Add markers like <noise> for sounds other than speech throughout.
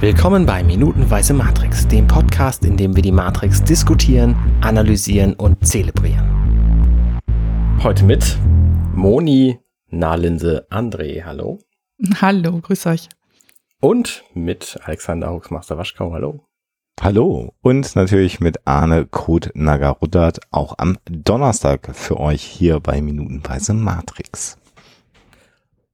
Willkommen bei Minutenweise Matrix, dem Podcast, in dem wir die Matrix diskutieren, analysieren und zelebrieren. Heute mit Moni, Nahlinse, André, hallo. Hallo, grüß euch. Und mit Alexander Huxmaster Waschkau, hallo. Hallo und natürlich mit Arne Kurt Nagarudert auch am Donnerstag für euch hier bei Minutenweise Matrix.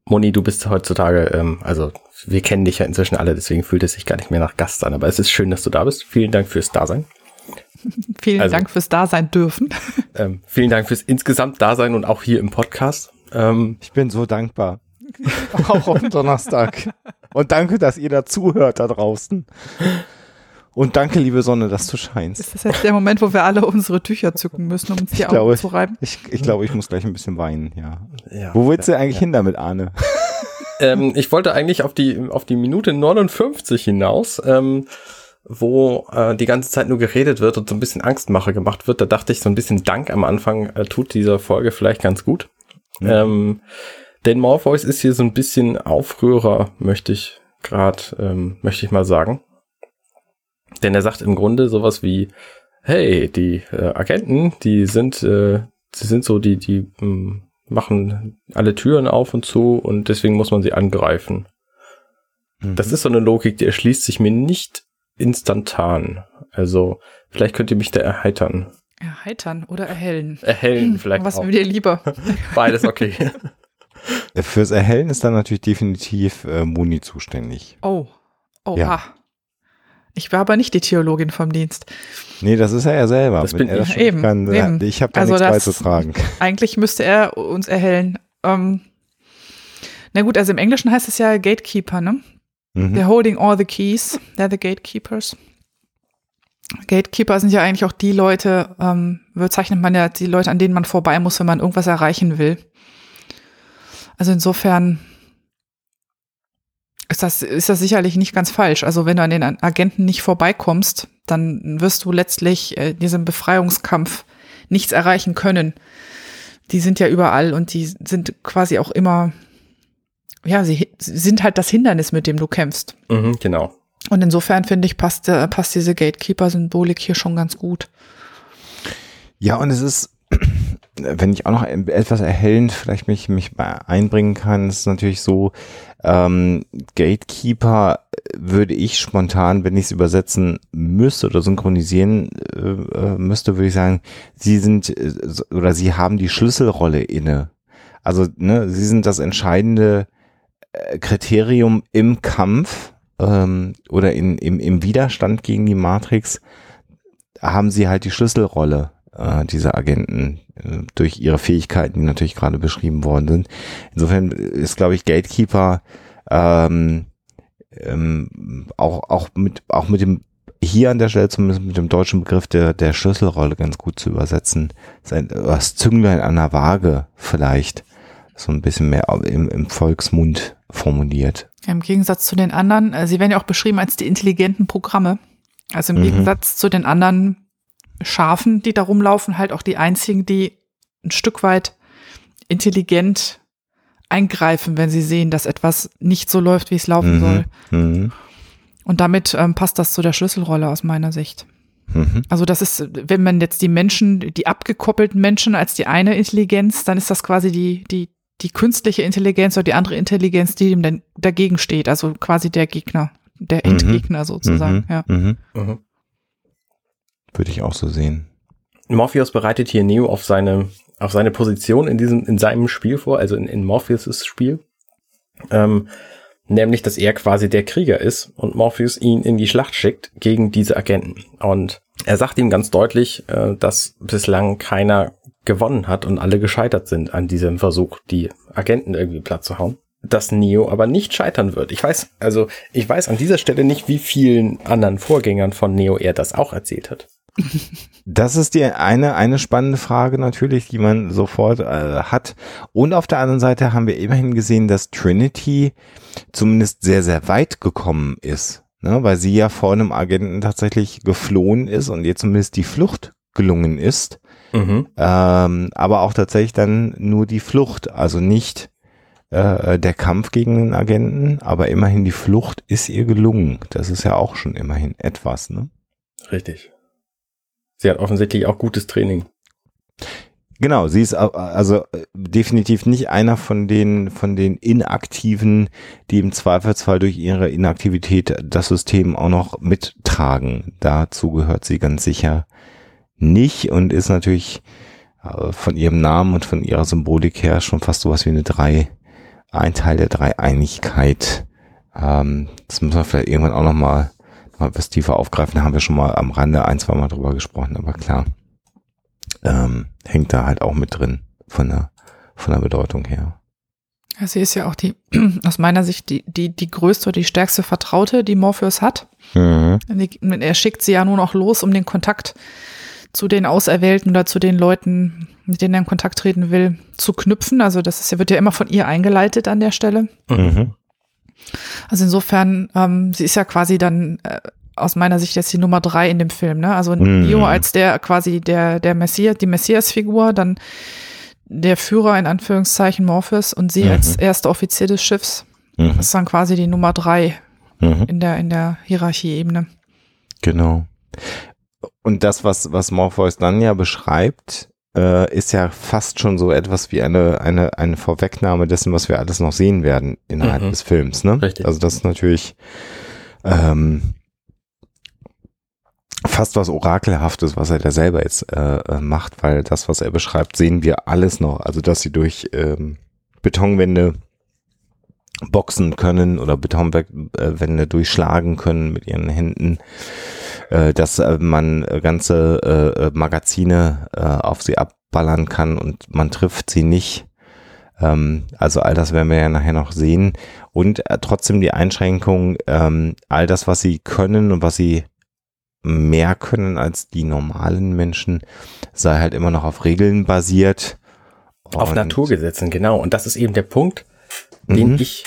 Moni, du bist heutzutage, ähm, also wir kennen dich ja inzwischen alle, deswegen fühlt es sich gar nicht mehr nach Gast an, aber es ist schön, dass du da bist. Vielen Dank fürs Dasein. <laughs> vielen also, Dank fürs Dasein dürfen. <laughs> Ähm, vielen Dank fürs insgesamt Dasein und auch hier im Podcast. Ähm, ich bin so dankbar. <laughs> auch am Donnerstag. Und danke, dass ihr da zuhört da draußen. Und danke, liebe Sonne, dass du scheinst. Ist das jetzt der Moment, wo wir alle unsere Tücher zücken müssen, um uns die ich Augen glaube, zu reiben? Ich, ich glaube, ich muss gleich ein bisschen weinen, ja. ja wo willst ja, du eigentlich ja. hin damit, Arne? <laughs> ähm, ich wollte eigentlich auf die, auf die Minute 59 hinaus, ähm, wo äh, die ganze Zeit nur geredet wird und so ein bisschen Angstmache gemacht wird. Da dachte ich, so ein bisschen Dank am Anfang äh, tut dieser Folge vielleicht ganz gut. Mhm. Ähm, denn Morpheus ist hier so ein bisschen Aufrührer, möchte ich gerade, ähm, möchte ich mal sagen. Denn er sagt im Grunde sowas wie, hey, die äh, Agenten, die sind, äh, sie sind so, die, die mh, hm, machen alle Türen auf und zu und deswegen muss man sie angreifen. Mhm. Das ist so eine Logik, die erschließt sich mir nicht instantan. Also, vielleicht könnt ihr mich da erheitern. Erheitern oder erhellen? Erhellen hm, vielleicht. Was auch. dir lieber? <laughs> Beides okay. Fürs Erhellen ist dann natürlich definitiv äh, Muni zuständig. Oh. Oha. Ja. Ich war aber nicht die Theologin vom Dienst. Nee, das ist er ja selber. Das bin ich. Eben, kann, eben. Ich habe da also nichts beizutragen. <laughs> Eigentlich müsste er uns erhellen. Ähm, na gut, also im Englischen heißt es ja Gatekeeper, ne? Mhm. They're holding all the keys. They're the gatekeepers. Gatekeeper sind ja eigentlich auch die Leute, ähm, bezeichnet man ja die Leute, an denen man vorbei muss, wenn man irgendwas erreichen will. Also insofern ist das, ist das sicherlich nicht ganz falsch. Also wenn du an den Agenten nicht vorbeikommst, dann wirst du letztlich äh, diesem Befreiungskampf nichts erreichen können. Die sind ja überall und die sind quasi auch immer, ja, sie sind halt das Hindernis, mit dem du kämpfst. Mhm, genau. Und insofern finde ich, passt, äh, passt diese Gatekeeper-Symbolik hier schon ganz gut. Ja, und es ist, wenn ich auch noch etwas erhellend vielleicht mich, mich einbringen kann, ist natürlich so, ähm, Gatekeeper würde ich spontan, wenn ich es übersetzen müsste oder synchronisieren äh, äh, müsste, würde ich sagen, sie sind äh, oder sie haben die Schlüsselrolle inne. Also, ne, sie sind das entscheidende äh, Kriterium im Kampf ähm, oder in, im, im Widerstand gegen die Matrix haben sie halt die Schlüsselrolle äh, diese Agenten äh, durch ihre Fähigkeiten, die natürlich gerade beschrieben worden sind. Insofern ist, glaube ich, Gatekeeper ähm, ähm, auch, auch, mit, auch mit dem hier an der Stelle zumindest mit dem deutschen Begriff der, der Schlüsselrolle ganz gut zu übersetzen. Sein, das Zünglein an der Waage vielleicht so ein bisschen mehr im, im Volksmund formuliert. Im Gegensatz zu den anderen, äh, sie werden ja auch beschrieben als die intelligenten Programme. Also im mhm. Gegensatz zu den anderen Schafen, die da rumlaufen, halt auch die einzigen, die ein Stück weit intelligent eingreifen, wenn sie sehen, dass etwas nicht so läuft, wie es laufen mhm. soll. Mhm. Und damit ähm, passt das zu der Schlüsselrolle aus meiner Sicht. Mhm. Also das ist, wenn man jetzt die Menschen, die abgekoppelten Menschen als die eine Intelligenz, dann ist das quasi die, die, die künstliche Intelligenz oder die andere Intelligenz, die dem dann dagegen steht. Also quasi der Gegner, der mhm. Endgegner sozusagen. Mhm. Ja. Würde ich auch so sehen. Morpheus bereitet hier Neo auf seine, auf seine Position in diesem, in seinem Spiel vor, also in, in Morpheus' Spiel. Ähm, nämlich, dass er quasi der Krieger ist und Morpheus ihn in die Schlacht schickt gegen diese Agenten. Und er sagt ihm ganz deutlich, äh, dass bislang keiner gewonnen hat und alle gescheitert sind an diesem Versuch, die Agenten irgendwie platt zu hauen. Dass Neo aber nicht scheitern wird. Ich weiß, also ich weiß an dieser Stelle nicht, wie vielen anderen Vorgängern von Neo er das auch erzählt hat. Das ist die eine, eine spannende Frage natürlich, die man sofort äh, hat. Und auf der anderen Seite haben wir immerhin gesehen, dass Trinity zumindest sehr, sehr weit gekommen ist. Ne? Weil sie ja vor einem Agenten tatsächlich geflohen ist und ihr zumindest die Flucht gelungen ist. Mhm. Ähm, aber auch tatsächlich dann nur die Flucht, also nicht äh, der Kampf gegen den Agenten, aber immerhin die Flucht ist ihr gelungen. Das ist ja auch schon immerhin etwas, ne? Richtig. Sie hat offensichtlich auch gutes Training. Genau, sie ist also äh, definitiv nicht einer von den von den Inaktiven, die im Zweifelsfall durch ihre Inaktivität das System auch noch mittragen. Dazu gehört sie ganz sicher nicht und ist natürlich äh, von ihrem Namen und von ihrer Symbolik her schon fast sowas wie eine drei, ein Teil der Dreieinigkeit. Ähm, das müssen wir vielleicht irgendwann auch noch mal, mal was tiefer aufgreifen. Da haben wir schon mal am Rande ein, zwei Mal drüber gesprochen, aber klar ähm, hängt da halt auch mit drin von der, von der Bedeutung her. Ja, sie ist ja auch die, <clears throat> aus meiner Sicht, die, die, die größte, die stärkste Vertraute, die Morpheus hat. Mhm. Er schickt sie ja nur noch los, um den Kontakt zu den Auserwählten oder zu den Leuten, mit denen er in Kontakt treten will, zu knüpfen. Also das ist, wird ja immer von ihr eingeleitet an der Stelle. Mhm. Also insofern, ähm, sie ist ja quasi dann äh, aus meiner Sicht jetzt die Nummer drei in dem Film, ne? Also mm. Neo als der quasi der, der Messias, die Messias-Figur, dann der Führer in Anführungszeichen Morpheus und sie mhm. als erster Offizier des Schiffs. Mhm. Das ist dann quasi die Nummer drei mhm. in der, in der Hierarchieebene. Genau. Und das, was, was Morpheus dann ja beschreibt, äh, ist ja fast schon so etwas wie eine, eine, eine Vorwegnahme dessen, was wir alles noch sehen werden innerhalb mhm. des Films, ne? Richtig. Also das ist natürlich, ähm, fast was Orakelhaftes, was er da selber jetzt äh, äh, macht, weil das, was er beschreibt, sehen wir alles noch. Also, dass sie durch ähm, Betonwände boxen können oder Betonwände durchschlagen können mit ihren Händen, äh, dass äh, man ganze äh, äh, Magazine äh, auf sie abballern kann und man trifft sie nicht. Ähm, also all das werden wir ja nachher noch sehen. Und äh, trotzdem die Einschränkung, ähm, all das, was sie können und was sie mehr können als die normalen Menschen, sei halt immer noch auf Regeln basiert. Auf Naturgesetzen, genau. Und das ist eben der Punkt, den mhm. ich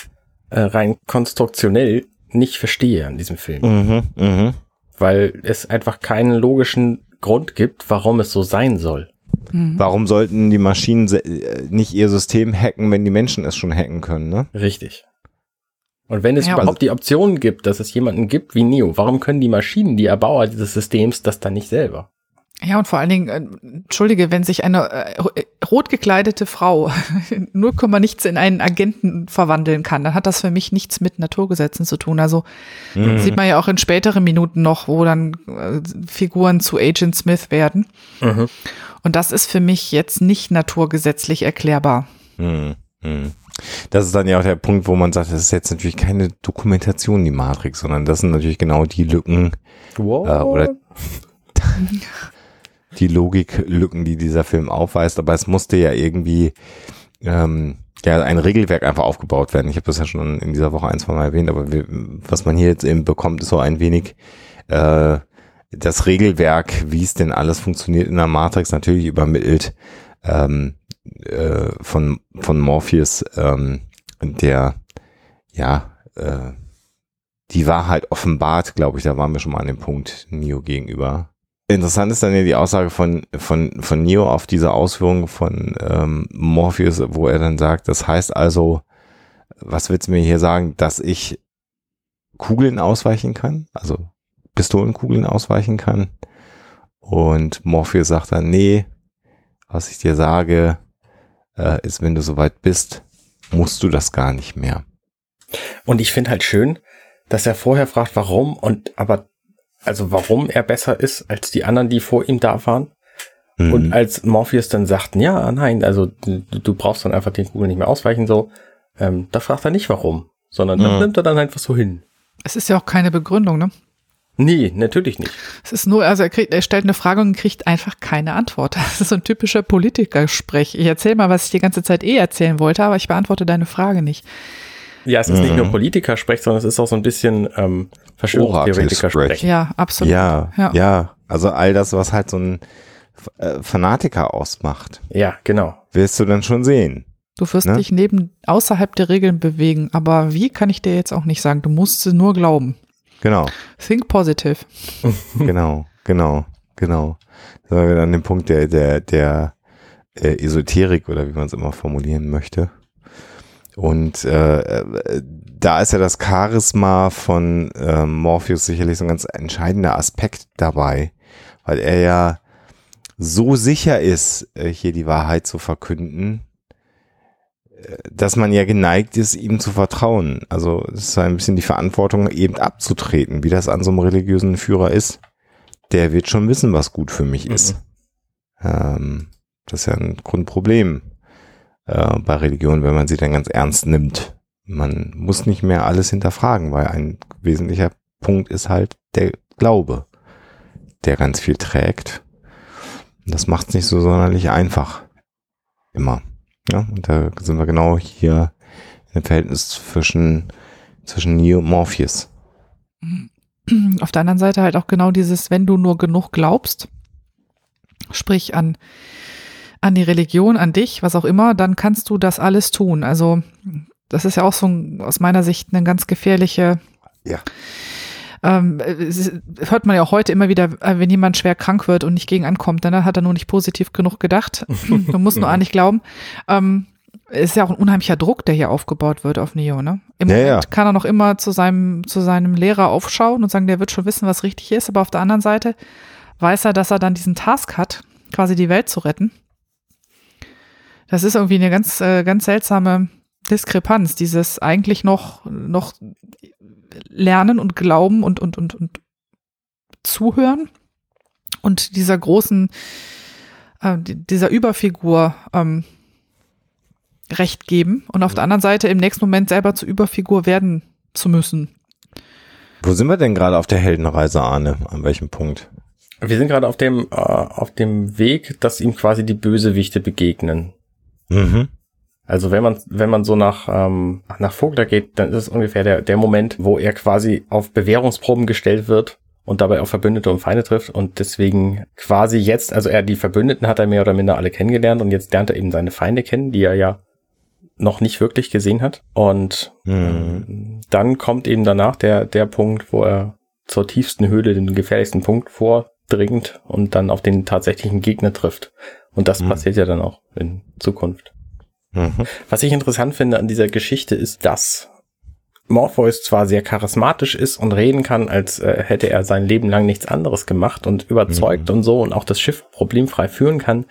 äh, rein konstruktionell nicht verstehe an diesem Film. Mhm, mh. Weil es einfach keinen logischen Grund gibt, warum es so sein soll. Mhm. Warum sollten die Maschinen äh, nicht ihr System hacken, wenn die Menschen es schon hacken können, ne? Richtig. Und wenn es ja, überhaupt die Option gibt, dass es jemanden gibt wie Neo, warum können die Maschinen, die Erbauer dieses Systems, das dann nicht selber? Ja, und vor allen Dingen, äh, entschuldige, wenn sich eine äh, rot gekleidete Frau <laughs> 0, nichts in einen Agenten verwandeln kann, dann hat das für mich nichts mit Naturgesetzen zu tun. Also mhm. sieht man ja auch in späteren Minuten noch, wo dann äh, Figuren zu Agent Smith werden. Mhm. Und das ist für mich jetzt nicht naturgesetzlich erklärbar. Mhm. mhm. Das ist dann ja auch der Punkt, wo man sagt, das ist jetzt natürlich keine Dokumentation, die Matrix, sondern das sind natürlich genau die Lücken äh, oder <laughs> die Logiklücken, die dieser Film aufweist. Aber es musste ja irgendwie ähm, ja ein Regelwerk einfach aufgebaut werden. Ich habe das ja schon in dieser Woche ein, zwei Mal erwähnt, aber wir, was man hier jetzt eben bekommt, ist so ein wenig äh, das Regelwerk, wie es denn alles funktioniert in der Matrix, natürlich übermittelt. Ähm, äh, von, von Morpheus, ähm, der ja äh, die Wahrheit offenbart, glaube ich, da waren wir schon mal an dem Punkt Neo gegenüber. Interessant ist dann ja die Aussage von, von, von Neo auf diese Ausführung von ähm, Morpheus, wo er dann sagt, das heißt also, was willst du mir hier sagen, dass ich Kugeln ausweichen kann? Also Pistolenkugeln ausweichen kann? Und Morpheus sagt dann, nee, was ich dir sage, äh, ist, wenn du soweit bist, musst du das gar nicht mehr. Und ich finde halt schön, dass er vorher fragt, warum und aber, also warum er besser ist als die anderen, die vor ihm da waren. Mhm. Und als Morpheus dann sagt, ja, nein, also du, du brauchst dann einfach den Kugel nicht mehr ausweichen, so, ähm, da fragt er nicht warum, sondern mhm. das nimmt er dann einfach so hin. Es ist ja auch keine Begründung, ne? Nee, natürlich nicht. Es ist nur, also er, kriegt, er stellt eine Frage und kriegt einfach keine Antwort. <laughs> Das ist so ein typischer Politikersprech. Ich erzähle mal, was ich die ganze Zeit eh erzählen wollte, aber ich beantworte deine Frage nicht. Ja, es ist mhm. nicht nur Politikersprech, sondern es ist auch so ein bisschen ähm, Verschwörungstheoretikersprech. Ja, absolut. Ja, ja, ja, also all das, was halt so ein äh, Fanatiker ausmacht. Ja, genau. Wirst du dann schon sehen. Du wirst ne? dich neben außerhalb der Regeln bewegen, aber wie kann ich dir jetzt auch nicht sagen. Du musst es nur glauben. Genau. Think positive. <laughs> genau, genau, genau. Da sind wir an dem Punkt der, der, der äh, Esoterik oder wie man es immer formulieren möchte. Und äh, da ist ja das Charisma von äh, Morpheus sicherlich so ein ganz entscheidender Aspekt dabei, weil er ja so sicher ist, äh, hier die Wahrheit zu verkünden, äh, dass man ja geneigt ist, ihm zu vertrauen. Also es ist ein bisschen die Verantwortung eben abzutreten, wie das an so einem religiösen Führer ist. Der wird schon wissen, was gut für mich ist. Mhm. Ähm, das ist ja ein Grundproblem äh, bei Religion, wenn man sie dann ganz ernst nimmt. Man muss nicht mehr alles hinterfragen, weil ein wesentlicher Punkt ist halt der Glaube, der ganz viel trägt. Und das macht es nicht so sonderlich einfach. Immer. Ja, und da sind wir genau hier im Verhältnis zwischen, zwischen Neo und Morpheus. <clears throat> Auf der anderen Seite halt auch genau dieses, wenn du nur genug glaubst, sprich an an die Religion, an dich, was auch immer, dann kannst du das alles tun. Also das ist ja auch so ein, aus meiner Sicht eine ganz gefährliche. Ja. Ähm, hört man ja auch heute immer wieder, äh, wenn jemand schwer krank wird und nicht gegen ankommt, dann hat er nur nicht positiv genug gedacht. <laughs> Man muss nur an nicht glauben. Ähm, ist ja auch ein unheimlicher Druck, der hier aufgebaut wird auf Neo, ne? Im ja, Moment ja. kann er noch immer zu seinem, zu seinem Lehrer aufschauen und sagen, der wird schon wissen, was richtig ist, aber auf der anderen Seite weiß er, dass er dann diesen Task hat, quasi die Welt zu retten. Das ist irgendwie eine ganz, äh, ganz seltsame Diskrepanz, dieses eigentlich noch, noch lernen und glauben und, und, und, und zuhören und dieser großen, äh, dieser Überfigur ähm, Recht geben und auf der anderen Seite im nächsten Moment selber zur Überfigur werden zu müssen. Wo sind wir denn gerade auf der Heldenreise, Arne? An welchem Punkt? Wir sind gerade auf dem, äh, auf dem Weg, dass ihm quasi die Bösewichte begegnen. Mhm. Also wenn man, wenn man so nach, ähm, nach Vogler geht, dann ist es ungefähr der, der Moment, wo er quasi auf Bewährungsproben gestellt wird und dabei auch Verbündete und Feinde trifft und deswegen quasi jetzt, also er die Verbündeten hat er mehr oder minder alle kennengelernt und jetzt lernt er eben seine Feinde kennen, die er ja noch nicht wirklich gesehen hat. Und Mhm. ähm, dann kommt eben danach der, der Punkt, wo er zur tiefsten Höhle, den gefährlichsten Punkt vordringt und dann auf den tatsächlichen Gegner trifft. Und das Mhm. passiert ja dann auch in Zukunft. Mhm. Was ich interessant finde an dieser Geschichte ist, dass Morpheus zwar sehr charismatisch ist und reden kann, als äh, hätte er sein Leben lang nichts anderes gemacht und überzeugt Mhm. und so und auch das Schiff problemfrei führen kann,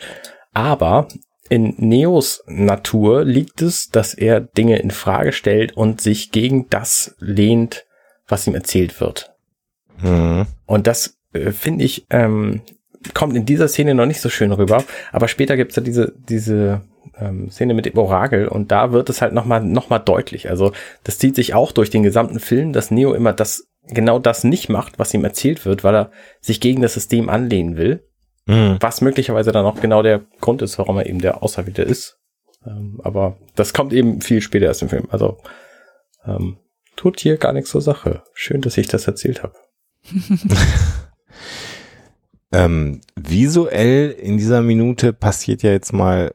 aber in Neos Natur liegt es, dass er Dinge in Frage stellt und sich gegen das lehnt, was ihm erzählt wird. Mhm. Und das äh, finde ich ähm, kommt in dieser Szene noch nicht so schön rüber, aber später gibt's ja diese diese ähm, Szene mit dem Orakel und da wird es halt nochmal noch mal deutlich. Also das zieht sich auch durch den gesamten Film, dass Neo immer das genau das nicht macht, was ihm erzählt wird, weil er sich gegen das System anlehnen will, Mhm. was möglicherweise dann auch genau der Grund ist, warum er eben der Auserwählte ist. Ähm, aber das kommt eben viel später erst im Film. Also ähm, tut hier gar nichts zur Sache. Schön, dass ich das erzählt habe. <laughs> Ähm, visuell in dieser Minute passiert ja jetzt mal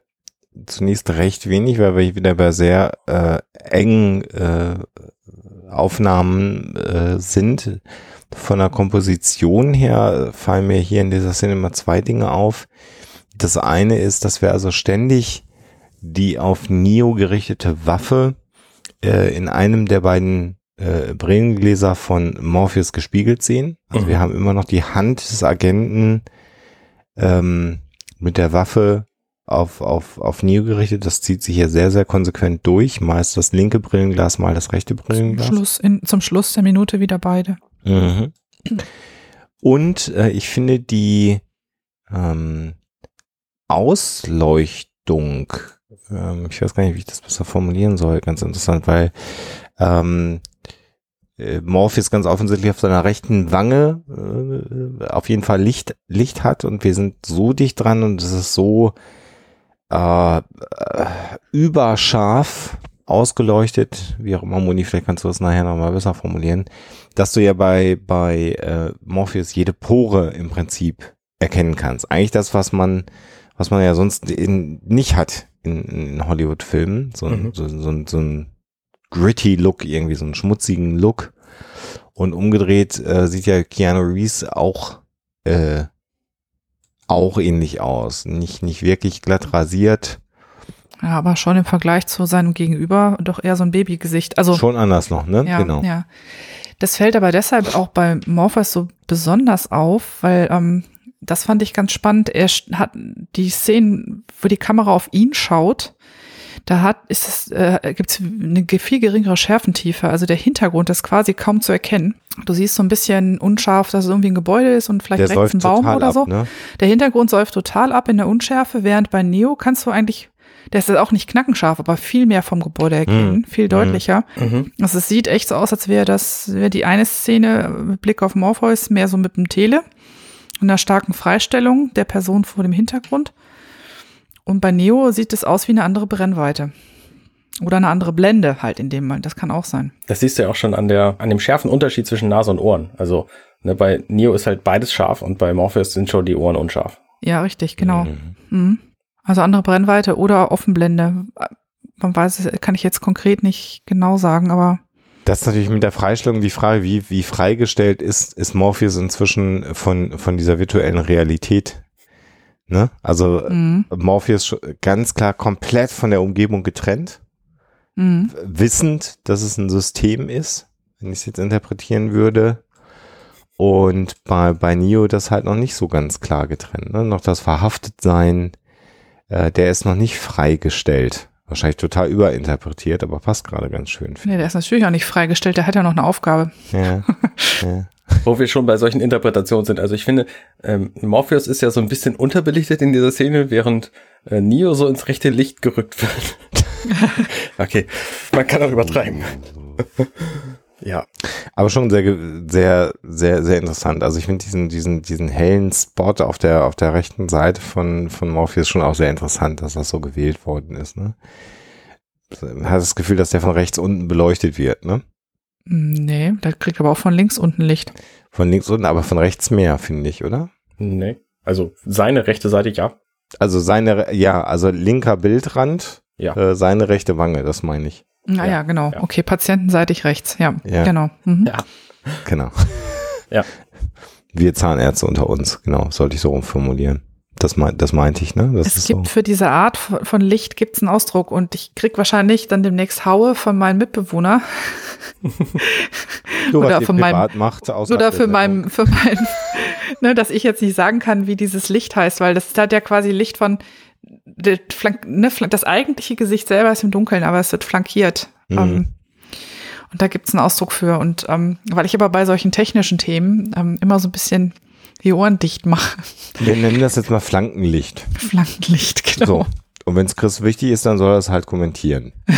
zunächst recht wenig, weil wir wieder bei sehr äh, engen äh, Aufnahmen äh, sind. Von der Komposition her fallen mir hier in dieser Szene mal zwei Dinge auf. Das eine ist, dass wir also ständig die auf Neo gerichtete Waffe äh, in einem der beiden äh, Brillengläser von Morpheus gespiegelt sehen. Also Mhm. wir haben immer noch die Hand des Agenten ähm, mit der Waffe auf, auf, auf Neo gerichtet. Das zieht sich hier sehr, sehr konsequent durch. Meist das linke Brillenglas, mal das rechte Zum Brillenglas. Schluss, in, zum Schluss der Minute wieder beide. Mhm. Und äh, ich finde die ähm, Ausleuchtung, ähm, ich weiß gar nicht, wie ich das besser formulieren soll, ganz interessant, weil ähm, äh, Morpheus ganz offensichtlich auf seiner rechten Wange äh, auf jeden Fall Licht, Licht hat und wir sind so dicht dran und es ist so äh, äh, überscharf ausgeleuchtet, wie auch immer, Moni, vielleicht kannst du das nachher nochmal besser formulieren, dass du ja bei, bei äh, Morpheus jede Pore im Prinzip erkennen kannst. Eigentlich das, was man, was man ja sonst in, nicht hat in, in Hollywood-Filmen. So, Mhm. so, so, so ein gritty Look, irgendwie so einen schmutzigen Look. Und umgedreht äh, sieht ja Keanu Reeves auch äh, auch ähnlich aus. Nicht, nicht wirklich glatt rasiert. Ja, aber schon im Vergleich zu seinem Gegenüber doch eher so ein Babygesicht. Also Schon anders noch, ne? ja, genau. ja. Das fällt aber deshalb auch bei Morpheus so besonders auf, weil ähm, das fand ich ganz spannend. Er hat die Szenen, wo die Kamera auf ihn schaut, da hat ist es äh, gibt es eine viel geringere Schärfentiefe. Also der Hintergrund ist quasi kaum zu erkennen. Du siehst so ein bisschen unscharf, dass es irgendwie ein Gebäude ist und vielleicht Der rechts ein Baum oder ab, so. ne? Der Hintergrund säuft total ab in der Unschärfe, während bei Neo kannst du eigentlich, der ist auch nicht knackenscharf, aber viel mehr vom Gebäude erkennen, viel deutlicher. Also es sieht echt so aus, als wäre das, wäre die eine Szene mit Blick auf Morpheus mehr so mit dem Tele und einer starken Freistellung der Person vor dem Hintergrund. Und bei Neo sieht es aus wie eine andere Brennweite. Oder eine andere Blende halt in dem Moment. Das kann auch sein. Das siehst du ja auch schon an der, an dem schärfen Unterschied zwischen Nase und Ohren. Also, ne, bei Neo ist halt beides scharf und bei Morpheus sind schon die Ohren unscharf. Ja, richtig, genau. Mhm. Mhm. Also andere Brennweite oder Offenblende. Man weiß es, kann ich jetzt konkret nicht genau sagen, aber Das ist natürlich mit der Freistellung die Frage, wie, wie freigestellt ist, ist Morpheus inzwischen von, von dieser virtuellen Realität. Ne? Also mhm. Morpheus ganz klar komplett von der Umgebung getrennt, Mhm. wissend, dass es ein System ist, wenn ich es jetzt interpretieren würde. Und bei, bei Neo das halt noch nicht so ganz klar getrennt. Ne? Noch das Verhaftetsein, äh, der ist noch nicht freigestellt. Wahrscheinlich total überinterpretiert, aber passt gerade ganz schön. Nee, der ist natürlich auch nicht freigestellt, der hat ja noch eine Aufgabe. Ja, <laughs> ja. Wo wir schon bei solchen Interpretationen sind. Also ich finde, ähm, Morpheus ist ja so ein bisschen unterbelichtet in dieser Szene, während äh, Neo so ins rechte Licht gerückt wird. <laughs> okay, man kann auch übertreiben. <laughs> ja. Aber schon sehr, sehr, sehr, sehr interessant. Also ich finde diesen, diesen, diesen hellen Spot auf der, auf der rechten Seite von, von Morpheus schon auch sehr interessant, dass das so gewählt worden ist, ne? Hat das Gefühl, dass der von rechts unten beleuchtet wird, ne? Hm, Nee, der kriegt aber auch von links unten Licht. Von links unten, aber von rechts mehr, finde ich, oder? Nee. Also seine rechte Seite, ja. Also seine, ja, also linker Bildrand, Ja. äh, seine rechte Wange, das meine ich. Ah ja, Ja, genau. ja. Okay, patientenseitig rechts. Ja, Ja. genau. Mhm. Ja. Genau. Ja. <laughs> Wir Zahnärzte unter uns, genau, sollte ich so rumformulieren. Das, mein, das meinte ich, ne? Das Es ist gibt so. für diese Art von Licht gibt's einen Ausdruck und ich krieg wahrscheinlich dann demnächst Haue von meinem Mitbewohner <laughs> was oder von meinem- macht, oder der für meinem, für mein, <laughs> ne, dass ich jetzt nicht sagen kann, wie dieses Licht heißt, weil das hat ja quasi Licht von ne, das eigentliche Gesicht selber ist im Dunkeln, aber es wird flankiert. Mhm. Ähm, und da gibt's einen Ausdruck für. Und ähm, weil ich aber bei solchen technischen Themen ähm, immer so ein bisschen die Ohren dicht mache. Wir nennen das jetzt mal Flankenlicht. Flankenlicht, genau. So. Und wenn es Chris wichtig ist, dann soll er es halt kommentieren. <laughs>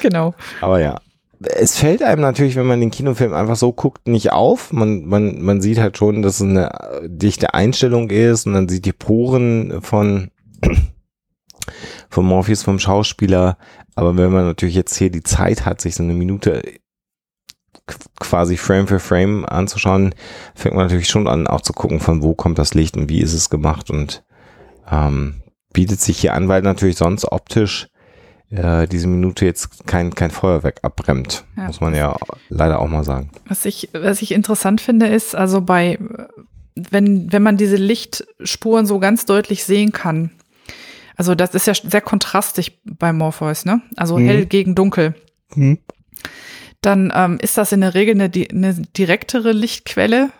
Genau. Aber ja. Es fällt einem natürlich, wenn man den Kinofilm einfach so guckt, nicht auf. Man, man, man sieht halt schon, dass es eine dichte Einstellung ist und dann sieht die Poren von, <clears throat> von Morpheus, vom Schauspieler. Aber wenn man natürlich jetzt hier die Zeit hat, sich so eine Minute quasi Frame für Frame anzuschauen, fängt man natürlich schon an, auch zu gucken, von wo kommt das Licht und wie ist es gemacht und ähm, bietet sich hier an, weil natürlich sonst optisch äh, diese Minute jetzt kein, kein Feuerwerk abbrennt, Ja. muss man ja leider auch mal sagen. Was ich, was ich interessant finde, ist, also bei, wenn, wenn man diese Lichtspuren so ganz deutlich sehen kann, also das ist ja sehr kontrastig bei Morpheus, ne? Also Mhm. hell gegen dunkel. Dann ähm, ist das in der Regel eine, eine direktere Lichtquelle.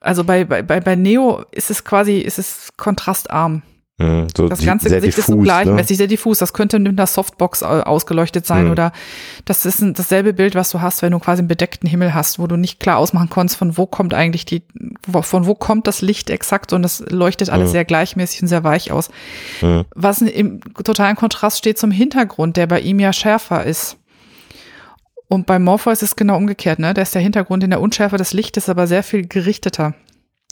Also bei, bei, bei, bei Neo ist es quasi, ist es kontrastarm. Mhm, so Das ganze Gesicht ist so diffus, gleichmäßig, sehr diffus. Das könnte mit einer Softbox au- ausgeleuchtet sein Mhm. oder das ist ein, dasselbe Bild, was du hast, wenn du quasi einen bedeckten Himmel hast, wo du nicht klar ausmachen konntest, von wo kommt eigentlich die, von wo kommt das Licht exakt und das leuchtet alles Mhm. sehr gleichmäßig und sehr weich aus. Was im totalen Kontrast steht zum Hintergrund, der bei ihm ja schärfer ist. Und bei Morpheus ist es genau umgekehrt, ne? Da ist der Hintergrund in der Unschärfe des Lichtes aber sehr viel gerichteter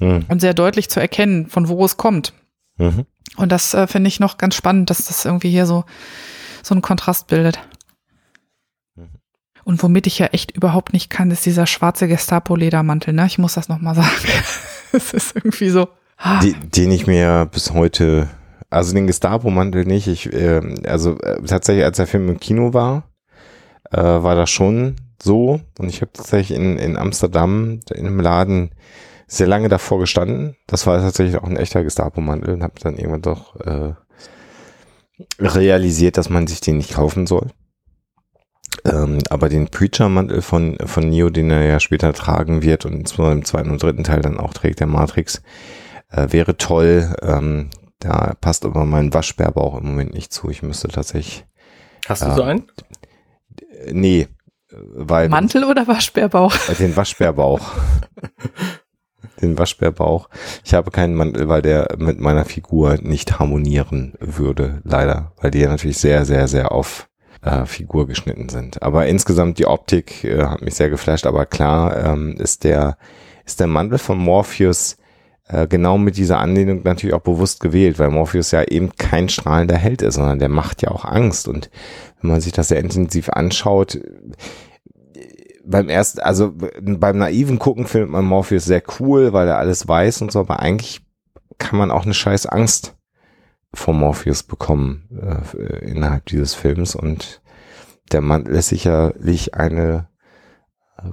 Mhm. und sehr deutlich zu erkennen, von wo es kommt. Mhm. Und das äh, finde ich noch ganz spannend, dass das irgendwie hier so, so einen Kontrast bildet. Mhm. Und womit ich ja echt überhaupt nicht kann, ist dieser schwarze Gestapo-Ledermantel, ne? Ich muss das nochmal sagen. <laughs> Es ist irgendwie so. ah, Die, den ich mir bis heute, also den Gestapo-Mantel nicht, ich, ähm, also äh, tatsächlich als der Film im Kino war, äh, war das schon so und ich habe tatsächlich in, in Amsterdam in einem Laden sehr lange davor gestanden. Das war tatsächlich auch ein echter Gestapo-Mantel und habe dann irgendwann doch äh, realisiert, dass man sich den nicht kaufen soll. Ähm, aber den Preacher-Mantel von, von Neo, den er ja später tragen wird und insbesondere im zweiten und dritten Teil dann auch trägt, der Matrix, äh, wäre toll. Ähm, da passt aber mein Waschbärbauch im Moment nicht zu. Ich müsste tatsächlich. Hast du äh, so einen? Nee. Weil, Mantel oder Waschbärbauch? Äh, den Waschbärbauch. <laughs> den Waschbärbauch. Ich habe keinen Mantel, weil der mit meiner Figur nicht harmonieren würde, leider. Weil die ja natürlich sehr, sehr, sehr auf äh, Figur geschnitten sind. Aber insgesamt die Optik äh, hat mich sehr geflasht. Aber klar ähm, ist der ist der Mantel von Morpheus äh, genau mit dieser Anlehnung natürlich auch bewusst gewählt, weil Morpheus ja eben kein strahlender Held ist, sondern der macht ja auch Angst. Und wenn man sich das sehr intensiv anschaut, beim ersten, also beim naiven Gucken findet man Morpheus sehr cool, weil er alles weiß und so, aber eigentlich kann man auch eine scheiß Angst vor Morpheus bekommen äh, innerhalb dieses Films und der Mantel ist sicherlich eine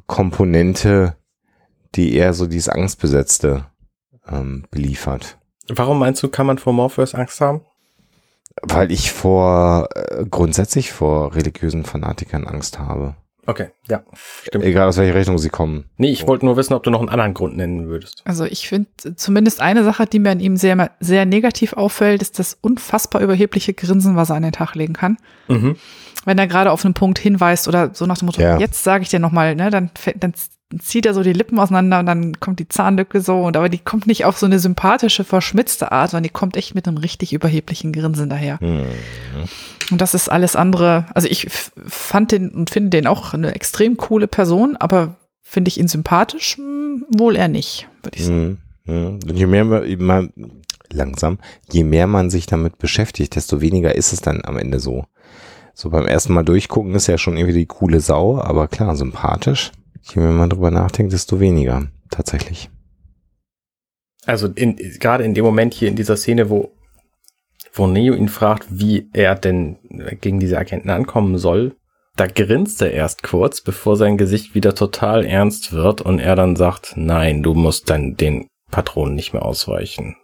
Komponente, die eher so dieses Angstbesetzte ähm, beliefert. Warum meinst du, kann man vor Morpheus Angst haben? Weil ich vor äh, grundsätzlich vor religiösen Fanatikern Angst habe. Okay, ja, stimmt. Egal aus welcher Richtung sie kommen. Nee, ich wollte nur wissen, ob du noch einen anderen Grund nennen würdest. Also ich finde zumindest eine Sache, die mir an ihm sehr, sehr negativ auffällt, ist das unfassbar überhebliche Grinsen, was er an den Tag legen kann. Mhm. Wenn er gerade auf einen Punkt hinweist oder so nach dem Motto, ja. jetzt sage ich dir nochmal, ne, dann, dann zieht er so die Lippen auseinander und dann kommt die Zahnlücke so und aber die kommt nicht auf so eine sympathische, verschmitzte Art, sondern die kommt echt mit einem richtig überheblichen Grinsen daher. Mhm. Und das ist alles andere. Also ich fand den und finde den auch eine extrem coole Person, aber finde ich ihn sympathisch? Hm, wohl eher nicht, würde ich sagen. Mhm. Und je mehr man, langsam, je mehr man sich damit beschäftigt, desto weniger ist es dann am Ende so. So beim ersten Mal durchgucken ist ja schon irgendwie die coole Sau, aber klar, sympathisch Je mehr man drüber nachdenkt, desto weniger tatsächlich. Also in, gerade in dem Moment hier in dieser Szene, wo, wo Neo ihn fragt, wie er denn gegen diese Agenten ankommen soll, da grinst er erst kurz, bevor sein Gesicht wieder total ernst wird und er dann sagt, nein, du musst dann den Patronen nicht mehr ausweichen.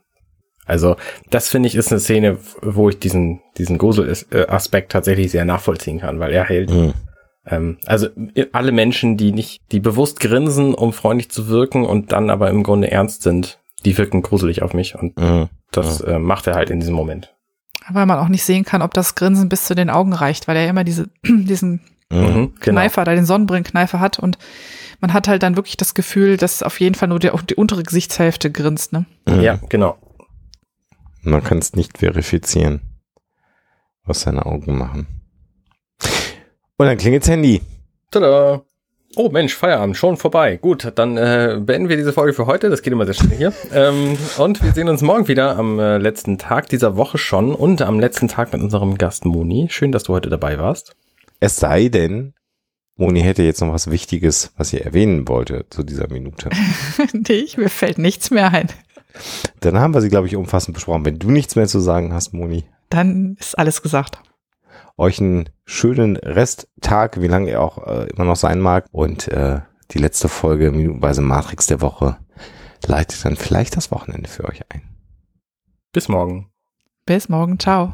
Also das finde ich ist eine Szene, wo ich diesen, diesen Grusel-Aspekt tatsächlich sehr nachvollziehen kann, weil er hält mhm. Ähm, also alle Menschen, die nicht, die bewusst grinsen, um freundlich zu wirken und dann aber im Grunde ernst sind, die wirken gruselig auf mich und mhm. das äh, macht er halt in diesem Moment. Weil man auch nicht sehen kann, ob das Grinsen bis zu den Augen reicht, weil er immer diese, <clears throat> diesen mhm, genau. Kneifer, genau. da den Sonnenbrillenkneifer hat und man hat halt dann wirklich das Gefühl, dass auf jeden Fall nur die, die untere Gesichtshälfte grinst, ne? Mhm. Ja, genau. Man kann es nicht verifizieren, was seine Augen machen. Und dann klingelt's Handy. Tada! Oh Mensch, Feierabend, schon vorbei. Gut, dann äh, beenden wir diese Folge für heute. Das geht immer sehr schnell hier. <laughs> ähm, und wir sehen uns morgen wieder am äh, letzten Tag dieser Woche schon und am letzten Tag mit unserem Gast Moni. Schön, dass du heute dabei warst. Es sei denn, Moni hätte jetzt noch was Wichtiges, was sie erwähnen wollte zu dieser Minute. <laughs> nee, mir fällt nichts mehr ein. Dann haben wir sie, glaube ich, umfassend besprochen. Wenn du nichts mehr zu sagen hast, Moni. Dann ist alles gesagt euch einen schönen Resttag, wie lange er auch äh, immer noch sein mag. Und äh, die letzte Folge minutenweise Matrix der Woche leitet dann vielleicht das Wochenende für euch ein. Bis morgen. Bis morgen. Ciao.